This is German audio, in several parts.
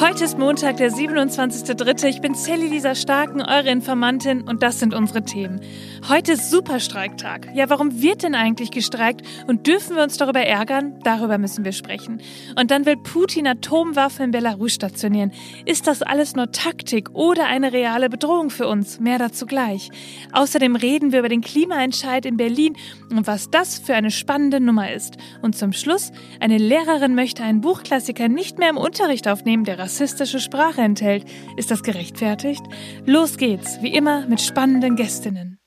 Heute ist Montag, der 27.3. Ich bin Sally Lisa Starken, eure Informantin und das sind unsere Themen. Heute ist Superstreiktag. Ja, warum wird denn eigentlich gestreikt und dürfen wir uns darüber ärgern? Darüber müssen wir sprechen. Und dann will Putin Atomwaffen in Belarus stationieren. Ist das alles nur Taktik oder eine reale Bedrohung für uns? Mehr dazu gleich. Außerdem reden wir über den Klimaentscheid in Berlin und was das für eine spannende Nummer ist. Und zum Schluss, eine Lehrerin möchte einen Buchklassiker nicht mehr im Unterricht aufnehmen, der rassistische Sprache enthält. Ist das gerechtfertigt? Los geht's, wie immer mit spannenden Gästinnen.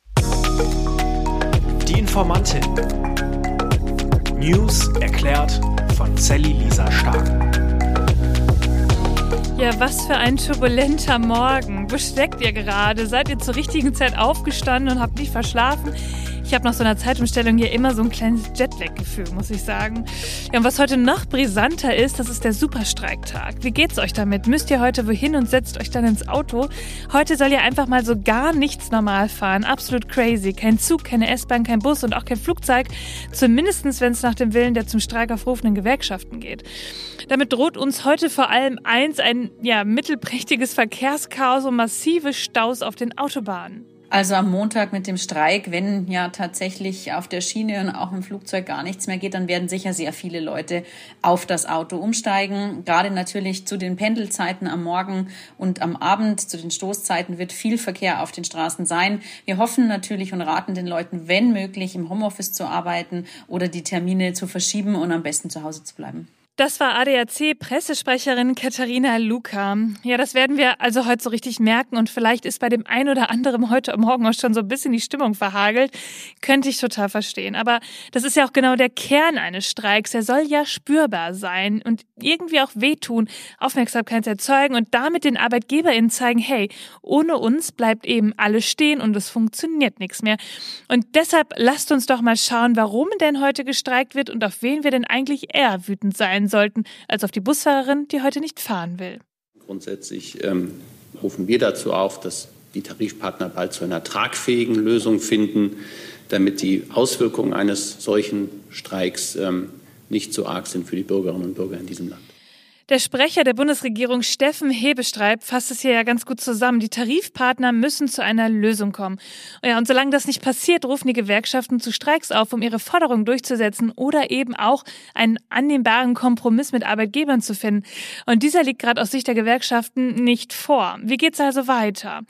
Die Informantin. News erklärt von Sally Lisa Stark. Ja, was für ein turbulenter Morgen. Wo steckt ihr gerade? Seid ihr zur richtigen Zeit aufgestanden und habt nicht verschlafen? Ich habe nach so einer Zeitumstellung hier immer so ein kleines Jetlag-Gefühl, muss ich sagen. Ja, und was heute noch brisanter ist, das ist der Superstreiktag. Wie geht's euch damit? Müsst ihr heute wohin und setzt euch dann ins Auto? Heute soll ja einfach mal so gar nichts normal fahren. Absolut crazy. Kein Zug, keine S-Bahn, kein Bus und auch kein Flugzeug. Zumindestens, wenn es nach dem Willen der zum Streik aufrufenden Gewerkschaften geht. Damit droht uns heute vor allem eins, ein ja, mittelprächtiges Verkehrschaos und massive Staus auf den Autobahnen. Also am Montag mit dem Streik, wenn ja tatsächlich auf der Schiene und auch im Flugzeug gar nichts mehr geht, dann werden sicher sehr viele Leute auf das Auto umsteigen. Gerade natürlich zu den Pendelzeiten am Morgen und am Abend, zu den Stoßzeiten wird viel Verkehr auf den Straßen sein. Wir hoffen natürlich und raten den Leuten, wenn möglich, im Homeoffice zu arbeiten oder die Termine zu verschieben und am besten zu Hause zu bleiben. Das war ADAC-Pressesprecherin Katharina Luca. Ja, das werden wir also heute so richtig merken und vielleicht ist bei dem einen oder anderen heute Morgen auch schon so ein bisschen die Stimmung verhagelt. Könnte ich total verstehen. Aber das ist ja auch genau der Kern eines Streiks. Er soll ja spürbar sein und irgendwie auch wehtun, Aufmerksamkeit erzeugen und damit den ArbeitgeberInnen zeigen, hey, ohne uns bleibt eben alles stehen und es funktioniert nichts mehr. Und deshalb lasst uns doch mal schauen, warum denn heute gestreikt wird und auf wen wir denn eigentlich eher wütend sein sollten als auf die Busfahrerin, die heute nicht fahren will. Grundsätzlich ähm, rufen wir dazu auf, dass die Tarifpartner bald zu einer tragfähigen Lösung finden, damit die Auswirkungen eines solchen Streiks ähm, nicht so arg sind für die Bürgerinnen und Bürger in diesem Land. Der Sprecher der Bundesregierung Steffen Hebestreib fasst es hier ja ganz gut zusammen. Die Tarifpartner müssen zu einer Lösung kommen. Ja, und solange das nicht passiert, rufen die Gewerkschaften zu Streiks auf, um ihre Forderungen durchzusetzen oder eben auch einen annehmbaren Kompromiss mit Arbeitgebern zu finden. Und dieser liegt gerade aus Sicht der Gewerkschaften nicht vor. Wie geht's also weiter?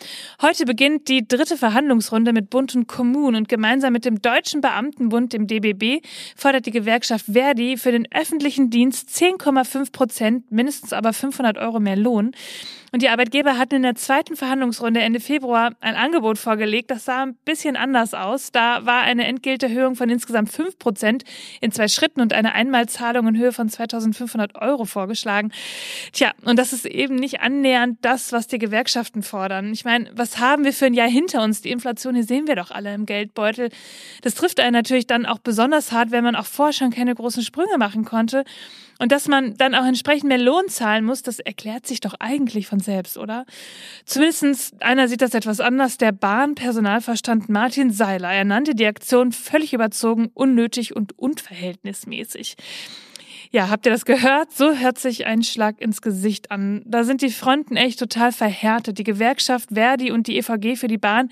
Heute beginnt die dritte Verhandlungsrunde mit Bund und Kommunen und gemeinsam mit dem Deutschen Beamtenbund, dem DBB, fordert die Gewerkschaft Verdi für den öffentlichen Dienst 10,5 Prozent mindestens aber 500 Euro mehr Lohn. Und die Arbeitgeber hatten in der zweiten Verhandlungsrunde Ende Februar ein Angebot vorgelegt. Das sah ein bisschen anders aus. Da war eine Entgelterhöhung von insgesamt fünf Prozent in zwei Schritten und eine Einmalzahlung in Höhe von 2500 Euro vorgeschlagen. Tja, und das ist eben nicht annähernd das, was die Gewerkschaften fordern. Ich meine, was haben wir für ein Jahr hinter uns? Die Inflation, hier sehen wir doch alle im Geldbeutel. Das trifft einen natürlich dann auch besonders hart, wenn man auch vorher schon keine großen Sprünge machen konnte. Und dass man dann auch entsprechend mehr Lohn zahlen muss, das erklärt sich doch eigentlich von selbst, oder? Zumindestens einer sieht das etwas anders. Der Bahnpersonalverstand Martin Seiler. Er nannte die Aktion völlig überzogen, unnötig und unverhältnismäßig. Ja, habt ihr das gehört? So hört sich ein Schlag ins Gesicht an. Da sind die Fronten echt total verhärtet. Die Gewerkschaft Verdi und die EVG für die Bahn,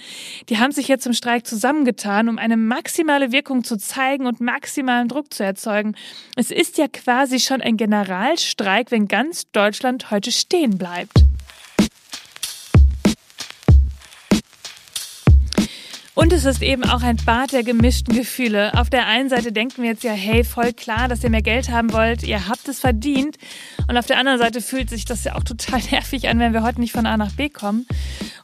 die haben sich jetzt im Streik zusammengetan, um eine maximale Wirkung zu zeigen und maximalen Druck zu erzeugen. Es ist ja quasi schon ein Generalstreik, wenn ganz Deutschland heute stehen bleibt. Und es ist eben auch ein Bad der gemischten Gefühle. Auf der einen Seite denken wir jetzt ja, hey, voll klar, dass ihr mehr Geld haben wollt, ihr habt es verdient. Und auf der anderen Seite fühlt sich das ja auch total nervig an, wenn wir heute nicht von A nach B kommen.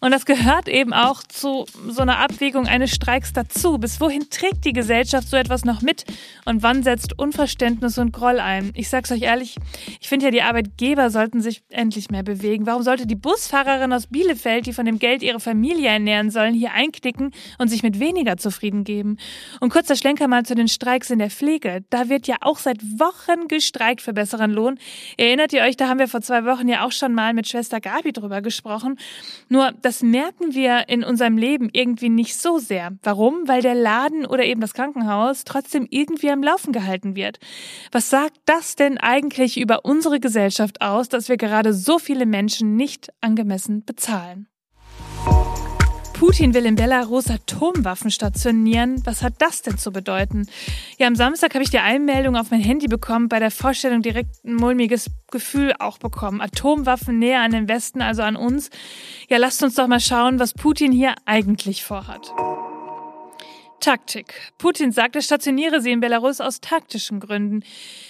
Und das gehört eben auch zu so einer Abwägung eines Streiks dazu. Bis wohin trägt die Gesellschaft so etwas noch mit? Und wann setzt Unverständnis und Groll ein? Ich sag's euch ehrlich, ich finde ja, die Arbeitgeber sollten sich endlich mehr bewegen. Warum sollte die Busfahrerin aus Bielefeld, die von dem Geld ihre Familie ernähren sollen, hier einknicken und sich mit weniger zufrieden geben. Und kurzer Schlenker mal zu den Streiks in der Pflege. Da wird ja auch seit Wochen gestreikt für besseren Lohn. Erinnert ihr euch, da haben wir vor zwei Wochen ja auch schon mal mit Schwester Gabi drüber gesprochen. Nur, das das merken wir in unserem Leben irgendwie nicht so sehr. Warum? Weil der Laden oder eben das Krankenhaus trotzdem irgendwie am Laufen gehalten wird. Was sagt das denn eigentlich über unsere Gesellschaft aus, dass wir gerade so viele Menschen nicht angemessen bezahlen? Putin will in Belarus Atomwaffen stationieren. Was hat das denn zu bedeuten? Ja, am Samstag habe ich die Einmeldung auf mein Handy bekommen, bei der Vorstellung direkt ein mulmiges Gefühl auch bekommen. Atomwaffen näher an den Westen, also an uns. Ja, lasst uns doch mal schauen, was Putin hier eigentlich vorhat. Taktik. Putin sagt, er stationiere sie in Belarus aus taktischen Gründen.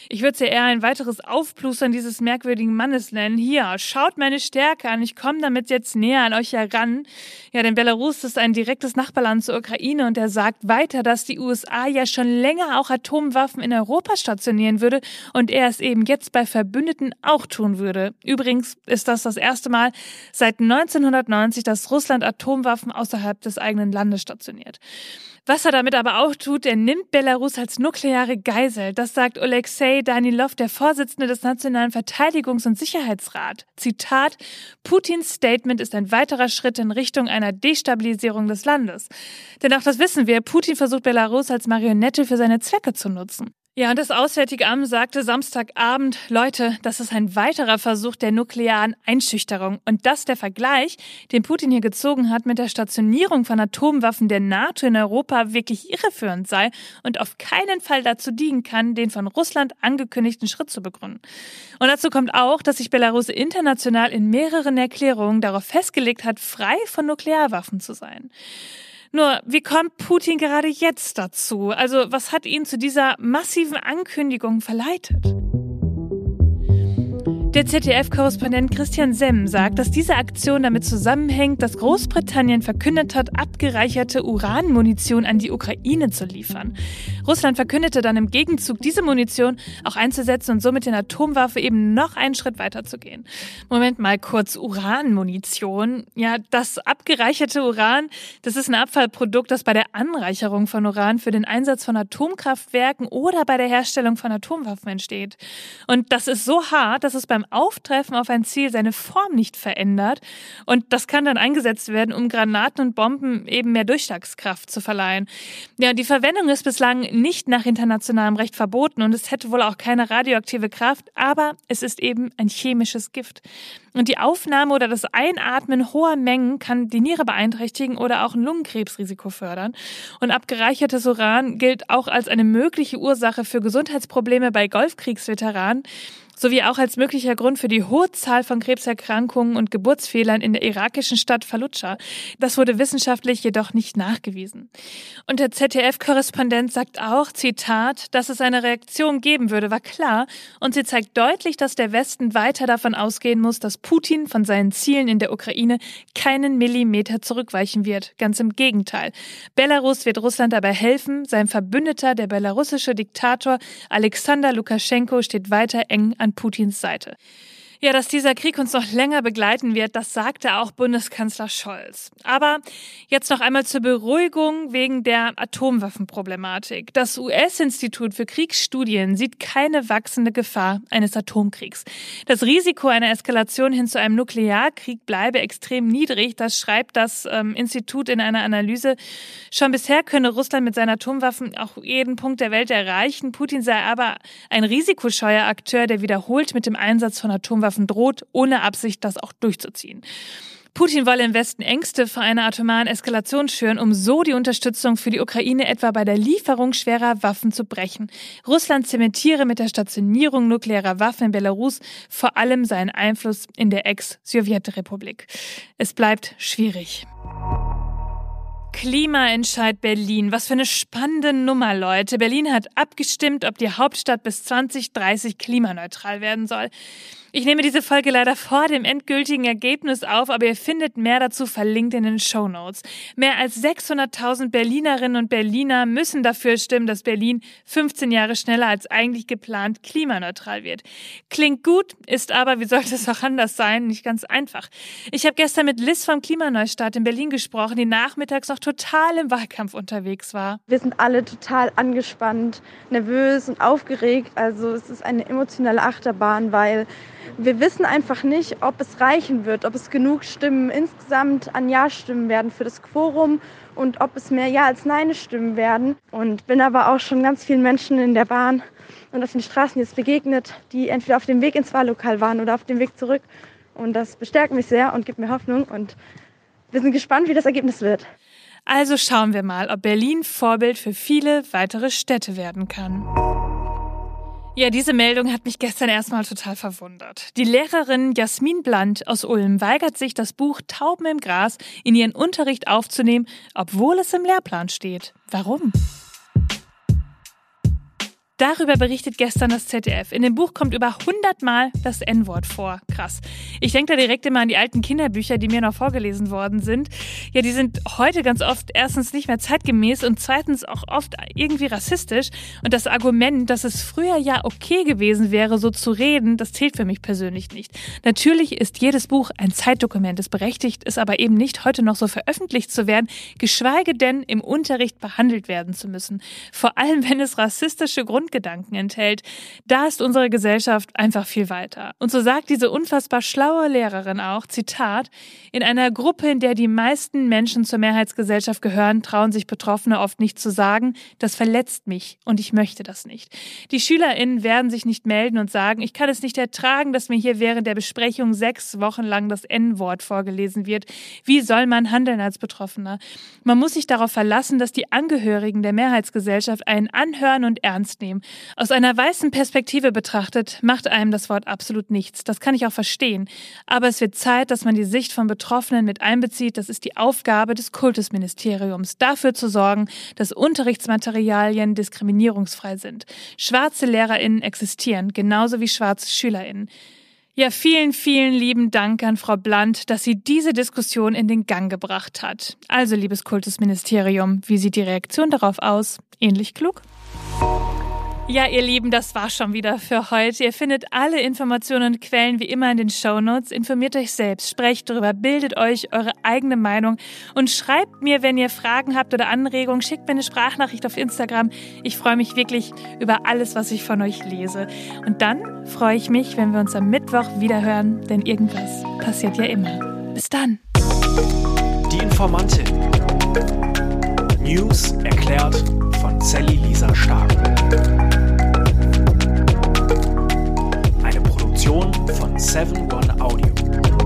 Ich würde sie eher ein weiteres Aufplustern dieses merkwürdigen Mannes nennen. Hier, schaut meine Stärke an. Ich komme damit jetzt näher an euch heran. Ja, denn Belarus ist ein direktes Nachbarland zur Ukraine und er sagt weiter, dass die USA ja schon länger auch Atomwaffen in Europa stationieren würde und er es eben jetzt bei Verbündeten auch tun würde. Übrigens ist das das erste Mal seit 1990, dass Russland Atomwaffen außerhalb des eigenen Landes stationiert. Was er damit aber auch tut, er nimmt Belarus als nukleare Geisel. Das sagt Alexei Danilov, der Vorsitzende des Nationalen Verteidigungs- und Sicherheitsrat. Zitat, Putins Statement ist ein weiterer Schritt in Richtung einer Destabilisierung des Landes. Denn auch das wissen wir, Putin versucht Belarus als Marionette für seine Zwecke zu nutzen. Ja, und das Auswärtige Amt sagte Samstagabend, Leute, das ist ein weiterer Versuch der nuklearen Einschüchterung. Und dass der Vergleich, den Putin hier gezogen hat mit der Stationierung von Atomwaffen der NATO in Europa wirklich irreführend sei und auf keinen Fall dazu dienen kann, den von Russland angekündigten Schritt zu begründen. Und dazu kommt auch, dass sich Belarus international in mehreren Erklärungen darauf festgelegt hat, frei von Nuklearwaffen zu sein. Nur, wie kommt Putin gerade jetzt dazu? Also, was hat ihn zu dieser massiven Ankündigung verleitet? Der ZDF-Korrespondent Christian Semm sagt, dass diese Aktion damit zusammenhängt, dass Großbritannien verkündet hat, abgereicherte Uranmunition an die Ukraine zu liefern. Russland verkündete dann im Gegenzug, diese Munition auch einzusetzen und somit den Atomwaffe eben noch einen Schritt weiter zu gehen. Moment mal kurz, Uranmunition. Ja, das abgereicherte Uran, das ist ein Abfallprodukt, das bei der Anreicherung von Uran für den Einsatz von Atomkraftwerken oder bei der Herstellung von Atomwaffen entsteht. Und das ist so hart, dass es beim Auftreffen auf ein Ziel seine Form nicht verändert. Und das kann dann eingesetzt werden, um Granaten und Bomben eben mehr Durchschlagskraft zu verleihen. Ja, die Verwendung ist bislang nicht nach internationalem Recht verboten und es hätte wohl auch keine radioaktive Kraft, aber es ist eben ein chemisches Gift. Und die Aufnahme oder das Einatmen hoher Mengen kann die Niere beeinträchtigen oder auch ein Lungenkrebsrisiko fördern. Und abgereichertes Uran gilt auch als eine mögliche Ursache für Gesundheitsprobleme bei Golfkriegsveteranen sowie auch als möglicher Grund für die hohe Zahl von Krebserkrankungen und Geburtsfehlern in der irakischen Stadt Fallujah. Das wurde wissenschaftlich jedoch nicht nachgewiesen. Und der ZDF-Korrespondent sagt auch, Zitat, dass es eine Reaktion geben würde, war klar, und sie zeigt deutlich, dass der Westen weiter davon ausgehen muss, dass Putin von seinen Zielen in der Ukraine keinen Millimeter zurückweichen wird. Ganz im Gegenteil. Belarus wird Russland dabei helfen, sein Verbündeter, der belarussische Diktator Alexander Lukaschenko, steht weiter eng an Putins Seite. Ja, dass dieser Krieg uns noch länger begleiten wird, das sagte auch Bundeskanzler Scholz. Aber jetzt noch einmal zur Beruhigung wegen der Atomwaffenproblematik. Das US-Institut für Kriegsstudien sieht keine wachsende Gefahr eines Atomkriegs. Das Risiko einer Eskalation hin zu einem Nuklearkrieg bleibe extrem niedrig. Das schreibt das ähm, Institut in einer Analyse. Schon bisher könne Russland mit seinen Atomwaffen auch jeden Punkt der Welt erreichen. Putin sei aber ein risikoscheuer Akteur, der wiederholt mit dem Einsatz von Atomwaffen Atomwaffen droht, ohne Absicht, das auch durchzuziehen. Putin wolle im Westen Ängste vor einer atomaren Eskalation schüren, um so die Unterstützung für die Ukraine etwa bei der Lieferung schwerer Waffen zu brechen. Russland zementiere mit der Stationierung nuklearer Waffen in Belarus vor allem seinen Einfluss in der Ex-Sowjetrepublik. Es bleibt schwierig. Klimaentscheid Berlin. Was für eine spannende Nummer, Leute. Berlin hat abgestimmt, ob die Hauptstadt bis 2030 klimaneutral werden soll. Ich nehme diese Folge leider vor dem endgültigen Ergebnis auf, aber ihr findet mehr dazu verlinkt in den Show Notes. Mehr als 600.000 Berlinerinnen und Berliner müssen dafür stimmen, dass Berlin 15 Jahre schneller als eigentlich geplant klimaneutral wird. Klingt gut, ist aber, wie sollte es auch anders sein, nicht ganz einfach. Ich habe gestern mit Liz vom Klimaneustart in Berlin gesprochen, die nachmittags noch total im Wahlkampf unterwegs war. Wir sind alle total angespannt, nervös und aufgeregt. Also es ist eine emotionale Achterbahn, weil wir wissen einfach nicht, ob es reichen wird, ob es genug Stimmen insgesamt an Ja-Stimmen werden für das Quorum und ob es mehr Ja als Nein-Stimmen werden. Und bin aber auch schon ganz vielen Menschen in der Bahn und auf den Straßen jetzt begegnet, die entweder auf dem Weg ins Wahllokal waren oder auf dem Weg zurück. Und das bestärkt mich sehr und gibt mir Hoffnung. Und wir sind gespannt, wie das Ergebnis wird. Also schauen wir mal, ob Berlin Vorbild für viele weitere Städte werden kann. Ja, diese Meldung hat mich gestern erstmal total verwundert. Die Lehrerin Jasmin Bland aus Ulm weigert sich, das Buch Tauben im Gras in ihren Unterricht aufzunehmen, obwohl es im Lehrplan steht. Warum? Darüber berichtet gestern das ZDF. In dem Buch kommt über 100 Mal das N-Wort vor. Krass. Ich denke da direkt immer an die alten Kinderbücher, die mir noch vorgelesen worden sind. Ja, die sind heute ganz oft erstens nicht mehr zeitgemäß und zweitens auch oft irgendwie rassistisch. Und das Argument, dass es früher ja okay gewesen wäre, so zu reden, das zählt für mich persönlich nicht. Natürlich ist jedes Buch ein Zeitdokument. Es berechtigt ist aber eben nicht, heute noch so veröffentlicht zu werden, geschweige denn im Unterricht behandelt werden zu müssen. Vor allem, wenn es rassistische Grund Grundgedanken enthält, da ist unsere Gesellschaft einfach viel weiter. Und so sagt diese unfassbar schlaue Lehrerin auch, Zitat, in einer Gruppe, in der die meisten Menschen zur Mehrheitsgesellschaft gehören, trauen sich Betroffene oft nicht zu sagen, das verletzt mich und ich möchte das nicht. Die SchülerInnen werden sich nicht melden und sagen, ich kann es nicht ertragen, dass mir hier während der Besprechung sechs Wochen lang das N-Wort vorgelesen wird. Wie soll man handeln als Betroffener? Man muss sich darauf verlassen, dass die Angehörigen der Mehrheitsgesellschaft einen anhören und ernst nehmen. Aus einer weißen Perspektive betrachtet macht einem das Wort absolut nichts. Das kann ich auch verstehen. Aber es wird Zeit, dass man die Sicht von Betroffenen mit einbezieht. Das ist die Aufgabe des Kultusministeriums, dafür zu sorgen, dass Unterrichtsmaterialien diskriminierungsfrei sind. Schwarze LehrerInnen existieren, genauso wie schwarze SchülerInnen. Ja, vielen, vielen lieben Dank an Frau Blandt, dass sie diese Diskussion in den Gang gebracht hat. Also, liebes Kultusministerium, wie sieht die Reaktion darauf aus? Ähnlich klug? Ja, ihr Lieben, das war schon wieder für heute. Ihr findet alle Informationen und Quellen wie immer in den Show Notes. Informiert euch selbst, sprecht darüber, bildet euch eure eigene Meinung und schreibt mir, wenn ihr Fragen habt oder Anregungen, schickt mir eine Sprachnachricht auf Instagram. Ich freue mich wirklich über alles, was ich von euch lese. Und dann freue ich mich, wenn wir uns am Mittwoch wieder hören, denn irgendwas passiert ja immer. Bis dann. Die Informantin. News erklärt von Sally Lisa Stark. Seven One Audio.